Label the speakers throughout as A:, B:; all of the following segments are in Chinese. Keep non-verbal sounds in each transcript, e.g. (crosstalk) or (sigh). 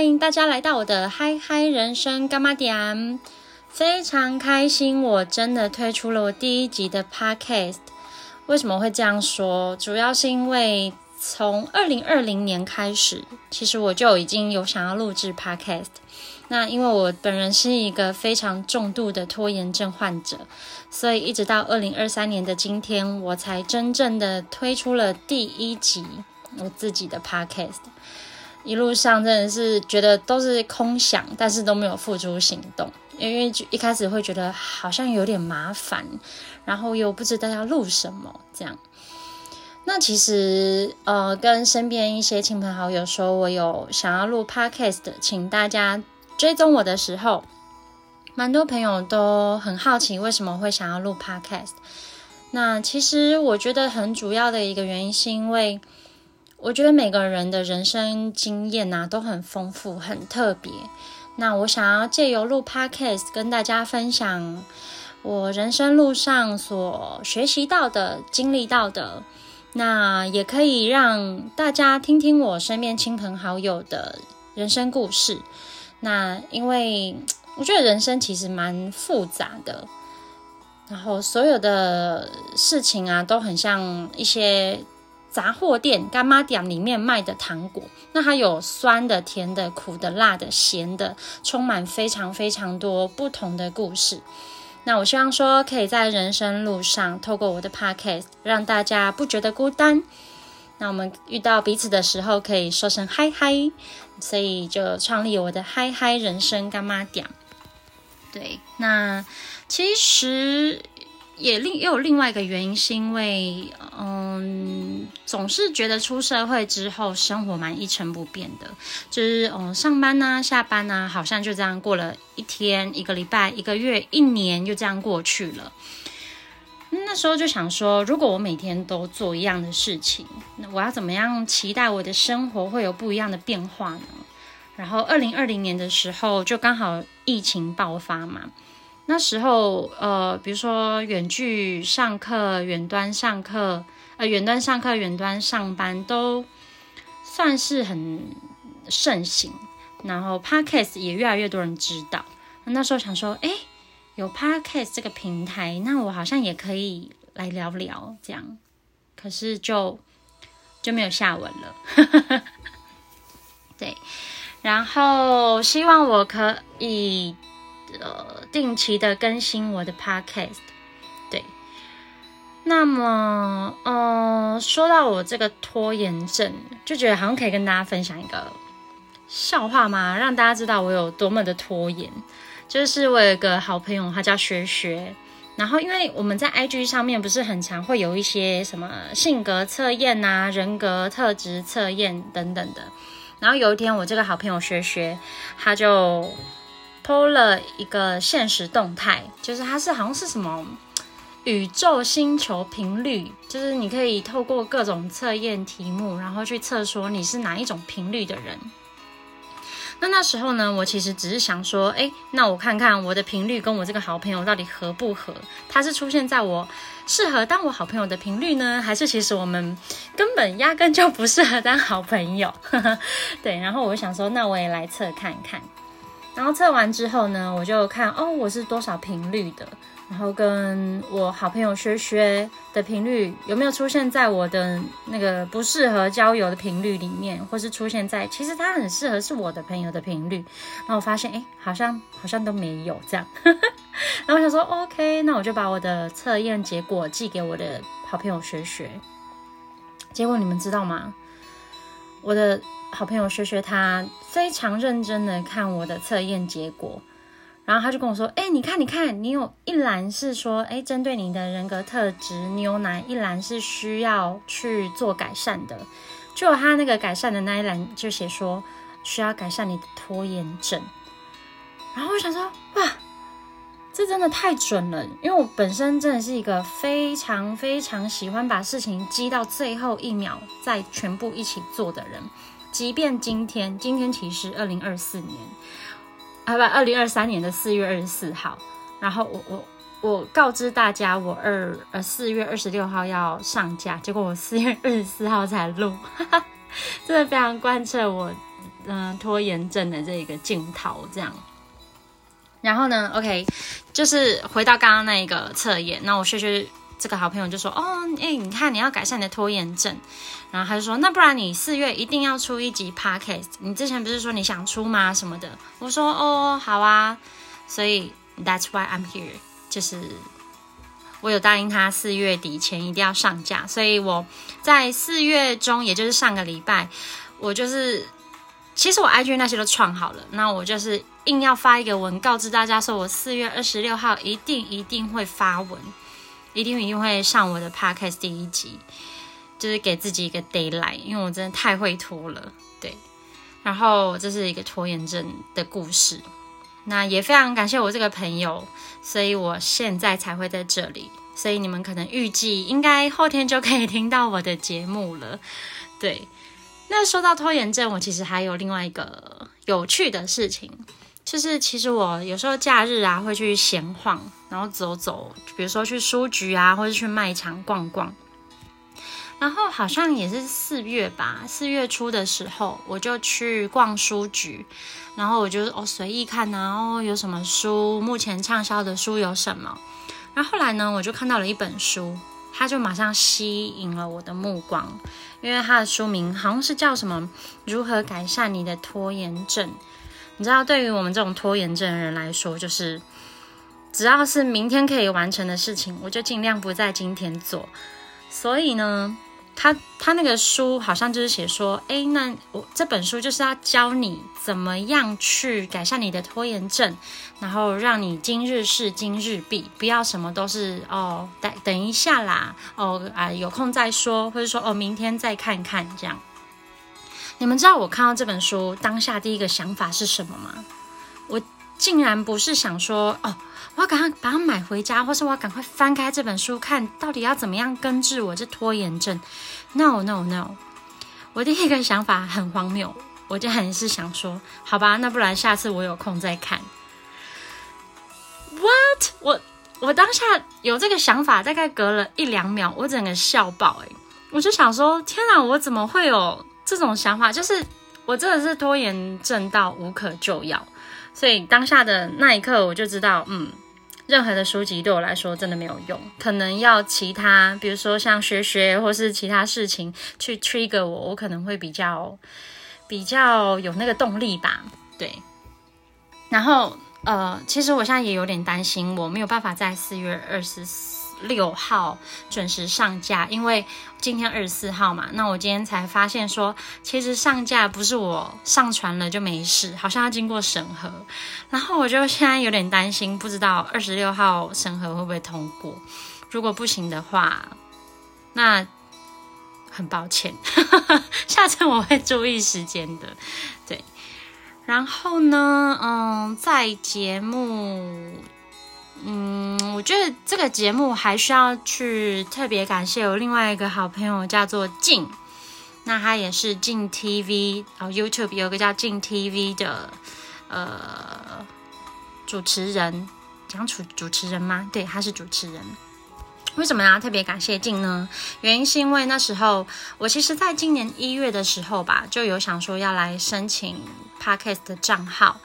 A: 欢迎大家来到我的嗨嗨人生干妈点，非常开心，我真的推出了我第一集的 podcast。为什么会这样说？主要是因为从二零二零年开始，其实我就已经有想要录制 podcast。那因为我本人是一个非常重度的拖延症患者，所以一直到二零二三年的今天，我才真正的推出了第一集我自己的 podcast。一路上真的是觉得都是空想，但是都没有付诸行动，因为一开始会觉得好像有点麻烦，然后又不知道要录什么这样。那其实呃，跟身边一些亲朋好友说我有想要录 podcast，请大家追踪我的时候，蛮多朋友都很好奇为什么会想要录 podcast。那其实我觉得很主要的一个原因是因为。我觉得每个人的人生经验呐都很丰富、很特别。那我想要借由录 podcast 跟大家分享我人生路上所学习到的、经历到的，那也可以让大家听听我身边亲朋好友的人生故事。那因为我觉得人生其实蛮复杂的，然后所有的事情啊都很像一些。杂货店干妈店里面卖的糖果，那它有酸的、甜的、苦的、辣的、咸的，充满非常非常多不同的故事。那我希望说，可以在人生路上，透过我的 podcast，让大家不觉得孤单。那我们遇到彼此的时候，可以说声嗨嗨，所以就创立我的嗨嗨人生干妈店。对，那其实。也另也有另外一个原因，是因为嗯，总是觉得出社会之后生活蛮一成不变的，就是嗯，上班呐、下班呐，好像就这样过了一天、一个礼拜、一个月、一年，就这样过去了。那时候就想说，如果我每天都做一样的事情，那我要怎么样期待我的生活会有不一样的变化呢？然后二零二零年的时候，就刚好疫情爆发嘛。那时候，呃，比如说远距上课、远端上课，呃，远端上课、远端上班都算是很盛行，然后 Podcast 也越来越多人知道。那时候想说，哎，有 Podcast 这个平台，那我好像也可以来聊聊这样，可是就就没有下文了。(laughs) 对，然后希望我可以。呃，定期的更新我的 podcast，对。那么，嗯，说到我这个拖延症，就觉得好像可以跟大家分享一个笑话吗？让大家知道我有多么的拖延。就是我有一个好朋友，他叫学学。然后，因为我们在 IG 上面不是很常会有一些什么性格测验啊、人格特质测验等等的。然后有一天，我这个好朋友学学，他就。偷了一个现实动态，就是它是好像是什么宇宙星球频率，就是你可以透过各种测验题目，然后去测说你是哪一种频率的人。那那时候呢，我其实只是想说，哎，那我看看我的频率跟我这个好朋友到底合不合？他是出现在我适合当我好朋友的频率呢，还是其实我们根本压根就不适合当好朋友？(laughs) 对，然后我想说，那我也来测看看。然后测完之后呢，我就看哦，我是多少频率的，然后跟我好朋友薛薛的频率有没有出现在我的那个不适合交友的频率里面，或是出现在其实他很适合是我的朋友的频率。然后我发现，哎，好像好像都没有这样。(laughs) 然后我想说，OK，那我就把我的测验结果寄给我的好朋友学学。结果你们知道吗？我的。好朋友学学，他非常认真的看我的测验结果，然后他就跟我说：“哎，你看，你看，你有一栏是说，哎，针对你的人格特质，你有哪一栏是需要去做改善的？就他那个改善的那一栏就写说需要改善你的拖延症。然后我想说，哇，这真的太准了，因为我本身真的是一个非常非常喜欢把事情积到最后一秒再全部一起做的人。”即便今天，今天其实二零二四年，啊不，二零二三年的四月二十四号，然后我我我告知大家，我二呃四月二十六号要上架，结果我四月二十四号才录，(laughs) 真的非常贯彻我嗯拖延症的这个镜头这样。然后呢，OK，就是回到刚刚那一个测验，那我学学这个好朋友就说，哦，哎，你看你要改善你的拖延症，然后他就说，那不然你四月一定要出一集 Podcast，你之前不是说你想出吗？什么的？我说，哦，好啊，所以 That's why I'm here，就是我有答应他四月底前一定要上架，所以我在四月中，也就是上个礼拜，我就是。其实我 IG 那些都创好了，那我就是硬要发一个文告知大家，说我四月二十六号一定一定会发文，一定一定会上我的 Podcast 第一集，就是给自己一个 d a y l i g h t 因为我真的太会拖了，对。然后这是一个拖延症的故事，那也非常感谢我这个朋友，所以我现在才会在这里，所以你们可能预计应该后天就可以听到我的节目了，对。那说到拖延症，我其实还有另外一个有趣的事情，就是其实我有时候假日啊会去闲晃，然后走走，比如说去书局啊，或者去卖场逛逛。然后好像也是四月吧，四月初的时候，我就去逛书局，然后我就哦随意看呢，哦有什么书，目前畅销的书有什么。然后后来呢，我就看到了一本书。他就马上吸引了我的目光，因为他的书名好像是叫什么“如何改善你的拖延症”。你知道，对于我们这种拖延症的人来说，就是只要是明天可以完成的事情，我就尽量不在今天做。所以呢。他他那个书好像就是写说，哎，那我这本书就是要教你怎么样去改善你的拖延症，然后让你今日事今日毕，不要什么都是哦，等等一下啦，哦啊有空再说，或者说哦明天再看看这样。你们知道我看到这本书当下第一个想法是什么吗？我竟然不是想说哦。我要赶快把它买回家，或是我要赶快翻开这本书，看到底要怎么样根治我这拖延症。No No No！我第一个想法很荒谬，我就还是想说，好吧，那不然下次我有空再看。What？我我当下有这个想法，大概隔了一两秒，我整个笑爆哎！我就想说，天哪，我怎么会有这种想法？就是我真的是拖延症到无可救药。所以当下的那一刻，我就知道，嗯，任何的书籍对我来说真的没有用，可能要其他，比如说像学学或是其他事情去 trigger 我，我可能会比较比较有那个动力吧。对，然后呃，其实我现在也有点担心，我没有办法在四月二十四。六号准时上架，因为今天二十四号嘛，那我今天才发现说，其实上架不是我上传了就没事，好像要经过审核，然后我就现在有点担心，不知道二十六号审核会不会通过，如果不行的话，那很抱歉，(laughs) 下次我会注意时间的，对，然后呢，嗯，在节目。嗯，我觉得这个节目还需要去特别感谢我另外一个好朋友，叫做静。那他也是静 TV 然哦，YouTube 有个叫静 TV 的呃主持人，讲主主持人吗？对，他是主持人。为什么要特别感谢静呢？原因是因为那时候我其实在今年一月的时候吧，就有想说要来申请 Podcast 的账号。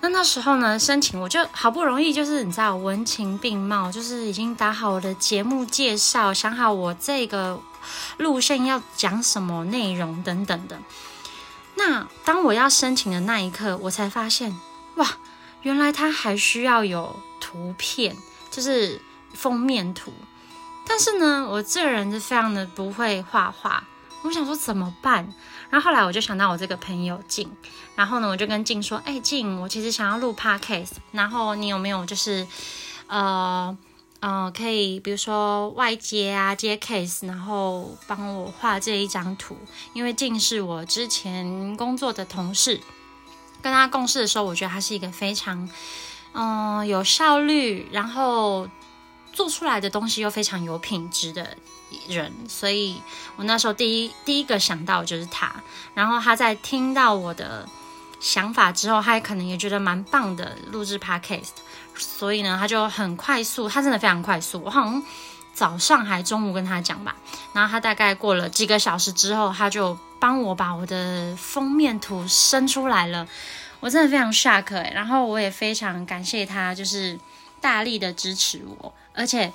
A: 那那时候呢，申请我就好不容易，就是你知道，文情并茂，就是已经打好我的节目介绍，想好我这个路线要讲什么内容等等的。那当我要申请的那一刻，我才发现，哇，原来它还需要有图片，就是封面图。但是呢，我这个人是非常的不会画画，我想说怎么办？然后后来我就想到我这个朋友静，然后呢，我就跟静说：“哎，静，我其实想要录 podcast，然后你有没有就是，呃，呃，可以比如说外接啊，接 case，然后帮我画这一张图？因为静是我之前工作的同事，跟他共事的时候，我觉得他是一个非常，嗯，有效率，然后做出来的东西又非常有品质的。”人，所以我那时候第一第一个想到就是他，然后他在听到我的想法之后，他可能也觉得蛮棒的录制 podcast，所以呢，他就很快速，他真的非常快速，我好像早上还中午跟他讲吧，然后他大概过了几个小时之后，他就帮我把我的封面图生出来了，我真的非常 shock 哎！然后我也非常感谢他，就是大力的支持我，而且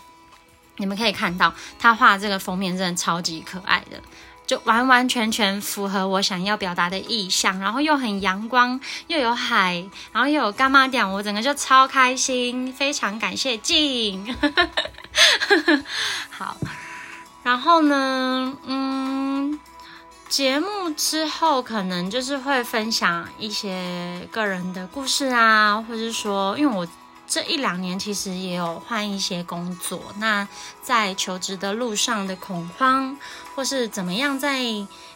A: 你们可以看到他画这个封面真的超级可爱的。就完完全全符合我想要表达的意象，然后又很阳光，又有海，然后又有干妈点，我整个就超开心，非常感谢静。(laughs) 好，然后呢，嗯，节目之后可能就是会分享一些个人的故事啊，或者说，因为我。这一两年其实也有换一些工作，那在求职的路上的恐慌，或是怎么样在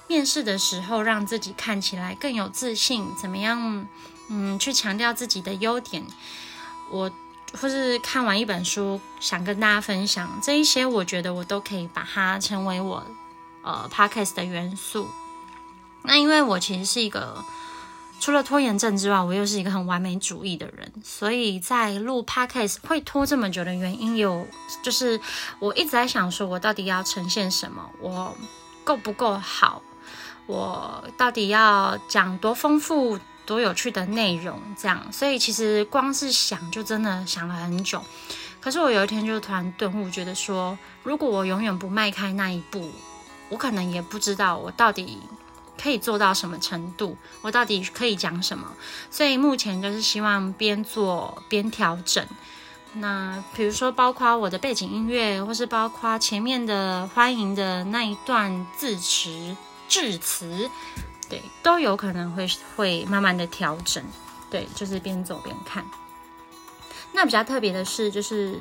A: 面试的时候让自己看起来更有自信，怎么样，嗯，去强调自己的优点，我或是看完一本书想跟大家分享这一些，我觉得我都可以把它成为我呃 podcast 的元素。那因为我其实是一个。除了拖延症之外，我又是一个很完美主义的人，所以在录 podcast 会拖这么久的原因有，就是我一直在想说，我到底要呈现什么，我够不够好，我到底要讲多丰富、多有趣的内容，这样，所以其实光是想就真的想了很久。可是我有一天就突然顿悟，觉得说，如果我永远不迈开那一步，我可能也不知道我到底。可以做到什么程度？我到底可以讲什么？所以目前就是希望边做边调整。那比如说，包括我的背景音乐，或是包括前面的欢迎的那一段字词、致辞，对，都有可能会会慢慢的调整。对，就是边走边看。那比较特别的是，就是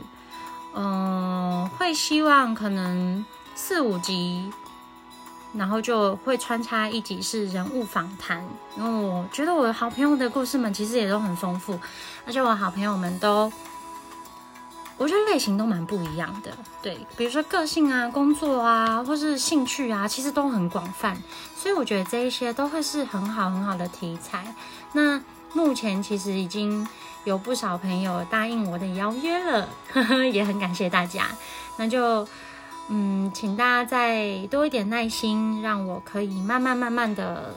A: 嗯，会希望可能四五集。然后就会穿插一集是人物访谈，因为我觉得我的好朋友的故事们其实也都很丰富，而且我好朋友们都，我觉得类型都蛮不一样的。对，比如说个性啊、工作啊，或是兴趣啊，其实都很广泛，所以我觉得这一些都会是很好很好的题材。那目前其实已经有不少朋友答应我的邀约了，呵 (laughs) 呵也很感谢大家。那就。嗯，请大家再多一点耐心，让我可以慢慢慢慢的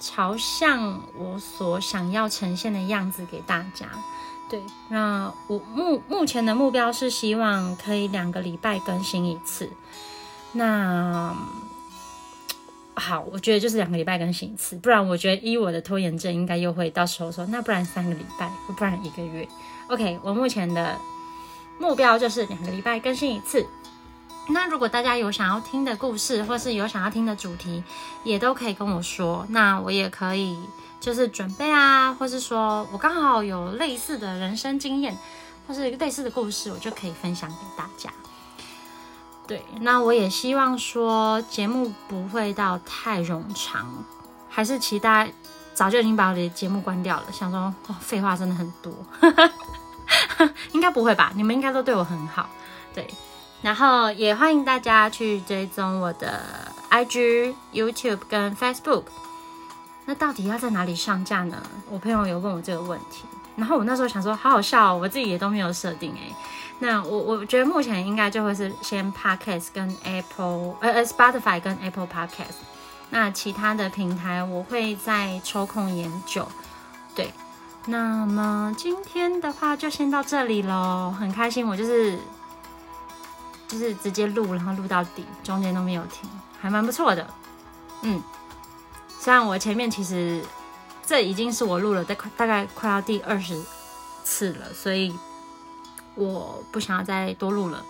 A: 朝向我所想要呈现的样子给大家。对，那我目目前的目标是希望可以两个礼拜更新一次。那好，我觉得就是两个礼拜更新一次，不然我觉得依我的拖延症，应该又会到时候说，那不然三个礼拜，不然一个月。OK，我目前的目标就是两个礼拜更新一次。那如果大家有想要听的故事，或是有想要听的主题，也都可以跟我说。那我也可以就是准备啊，或是说我刚好有类似的人生经验，或是类似的故事，我就可以分享给大家。对，那我也希望说节目不会到太冗长，还是其他早就已经把我的节目关掉了，想说哦，废话真的很多，(laughs) 应该不会吧？你们应该都对我很好，对。然后也欢迎大家去追踪我的 IG、YouTube 跟 Facebook。那到底要在哪里上架呢？我朋友有问我这个问题，然后我那时候想说，好好笑哦，我自己也都没有设定诶。那我我觉得目前应该就会是先 Podcast 跟 Apple 呃呃 Spotify 跟 Apple Podcast。那其他的平台我会再抽空研究。对，那么今天的话就先到这里喽，很开心，我就是。就是直接录，然后录到底，中间都没有停，还蛮不错的。嗯，虽然我前面其实这已经是我录了大大概快要第二十次了，所以我不想要再多录了。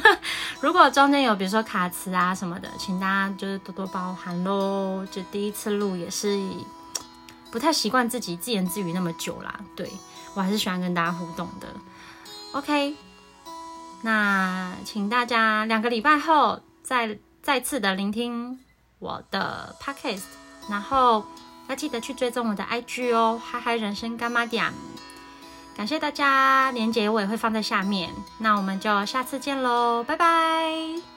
A: (laughs) 如果中间有比如说卡词啊什么的，请大家就是多多包涵喽。就第一次录也是不太习惯自己自言自语那么久啦，对我还是喜欢跟大家互动的。OK。那请大家两个礼拜后再再次的聆听我的 podcast，然后要记得去追踪我的 IG 哦，嗨嗨人生干妈点，感谢大家，连结我也会放在下面，那我们就下次见喽，拜拜。